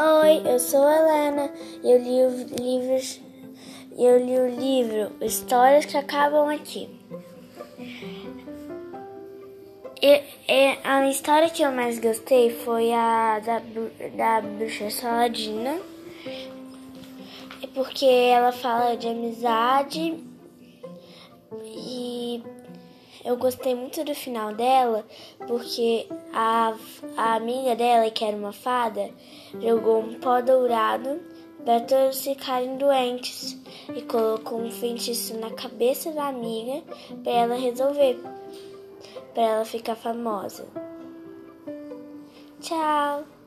Oi, eu sou a Helena e eu li os livros. Eu li o livro Histórias que Acabam Aqui. E, e, a história que eu mais gostei foi a da, da Bruxa Saladina, porque ela fala de amizade e eu gostei muito do final dela, porque a, a amiga dela, que era uma fada, jogou um pó dourado para todos ficarem doentes e colocou um feitiço na cabeça da amiga para ela resolver, para ela ficar famosa. Tchau!